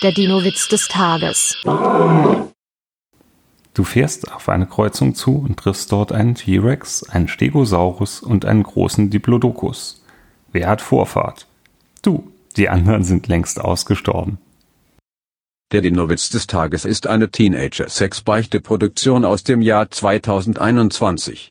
Der Dino-Witz des Tages. Du fährst auf eine Kreuzung zu und triffst dort einen T-Rex, einen Stegosaurus und einen großen Diplodocus. Wer hat Vorfahrt? Du, die anderen sind längst ausgestorben. Der Dino-Witz des Tages ist eine Teenager-Sex-Beichte-Produktion aus dem Jahr 2021.